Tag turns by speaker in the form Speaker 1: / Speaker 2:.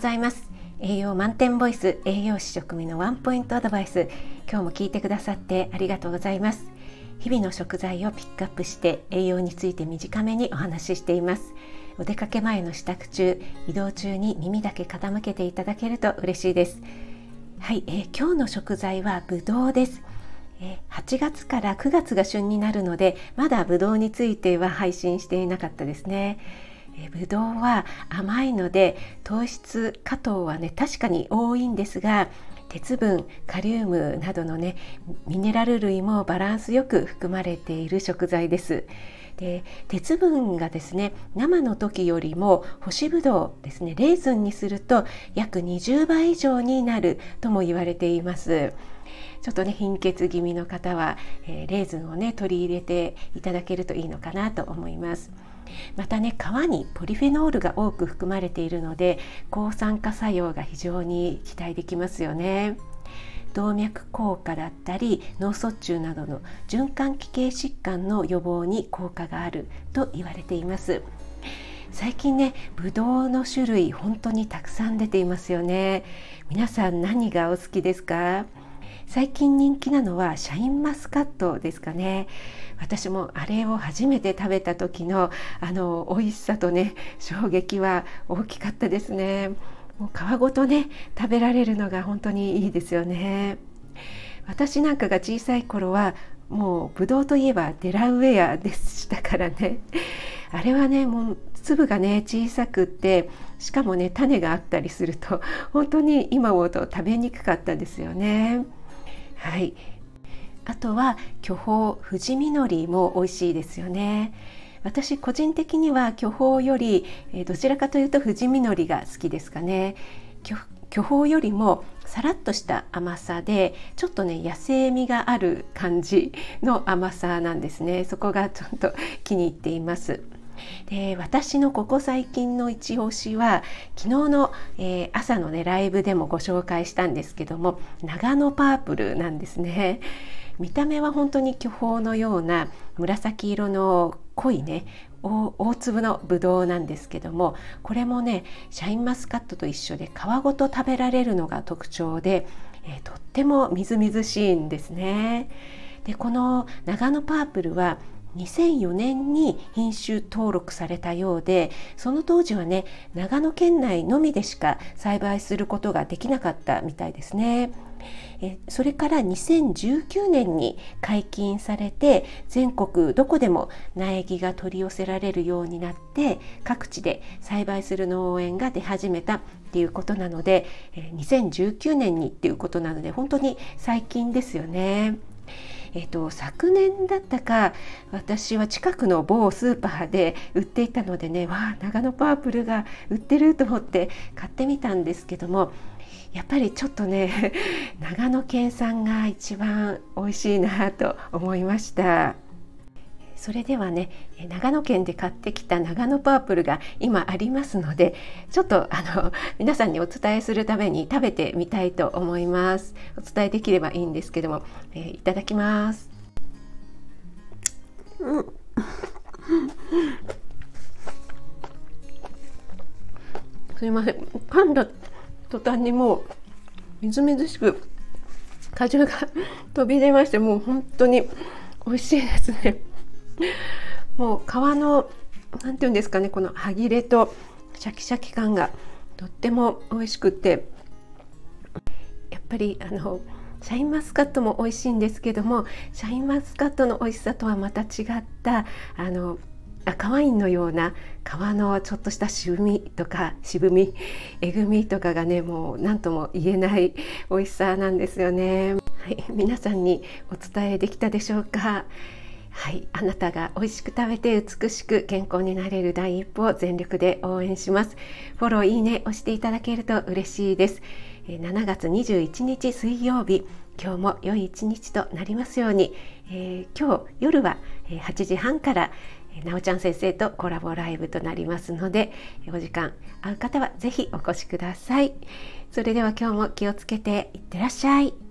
Speaker 1: ざいます。栄養満点ボイス栄養士食味のワンポイントアドバイス。今日も聞いてくださってありがとうございます。日々の食材をピックアップして栄養について短めにお話ししています。お出かけ前の支度中移動中に耳だけ傾けていただけると嬉しいです。はい、えー、今日の食材はぶどうです。8月から9月が旬になるのでまだぶどうについては配信していなかったですね。ぶどうは甘いので糖質果糖はね確かに多いんですが鉄分カリウムなどのねミネラル類もバランスよく含まれている食材です。で鉄分がですね生の時よりも干しぶどうですねレーズンにすると約20倍以上になるとも言われています。ちょっとね貧血気味の方は、えー、レーズンをね取り入れていただけるといいのかなと思います。またね皮にポリフェノールが多く含まれているので抗酸化作用が非常に期待できますよね。動脈硬化だったり脳卒中などの循環器系疾患の予防に効果があると言われています。最近ねブドウの種類本当にたくさん出ていますよね。皆さん何がお好きですか？最近人気なのはシャインマスカットですかね。私もあれを初めて食べた時のあの美味しさとね衝撃は大きかったですね。もう皮ごとね食べられるのが本当にいいですよね。私なんかが小さい頃はもうブドウといえばデラウェアでしたからね。あれはねもう粒がね小さくってしかもね種があったりすると本当に今思うと食べにくかったですよね。はい。あとは巨峰富士実りも美味しいですよね。私個人的には巨峰より、どちらかというと富士実りが好きですかね。巨峰よりもさらっとした甘さでちょっとね野生味がある感じの甘さなんですね。そこがちょっと気に入っています。で私のここ最近の一押しは昨日の、えー、朝のねライブでもご紹介したんですけども長野パープルなんですね見た目は本当に巨峰のような紫色の濃いね大粒のぶどうなんですけどもこれもねシャインマスカットと一緒で皮ごと食べられるのが特徴で、えー、とってもみずみずしいんですね。でこの長野パープルは2004年に品種登録されたようでその当時はね長野県内のみでしか栽培することができなかったみたいですね。えそれから2019年に解禁されて全国どこでも苗木が取り寄せられるようになって各地で栽培する農園が出始めたっていうことなので2019年にっていうことなので本当に最近ですよね。えーと、昨年だったか私は近くの某スーパーで売っていたのでねわあ長野パープルが売ってると思って買ってみたんですけどもやっぱりちょっとね 長野県産が一番美味しいなと思いました。それではね長野県で買ってきた長野パープルが今ありますのでちょっとあの 皆さんにお伝えするために食べてみたいと思います。お伝えできればいいんですけども、えー、いただきます。うん。すいません。噛んだ途端にもうみずみずしく果汁が 飛び出ましてもう本当に美味しいですね。もう皮の何て言うんですかねこの歯切れとシャキシャキ感がとっても美味しくてやっぱりあのシャインマスカットも美味しいんですけどもシャインマスカットの美味しさとはまた違ったあの赤ワインのような皮のちょっとした渋みとか渋みえぐみとかがねもう何とも言えない美味しさなんですよね。はい、皆さんにお伝えできたでしょうか？はい、あなたが美味しく食べて美しく健康になれる第一歩を全力で応援します。フォローいいね押していただけると嬉しいです。7月21日水曜日、今日も良い一日となりますように、えー、今日夜は8時半からなおちゃん先生とコラボライブとなりますのでお時間合う方はぜひお越しくださいそれでは今日も気をつけていってらっしゃい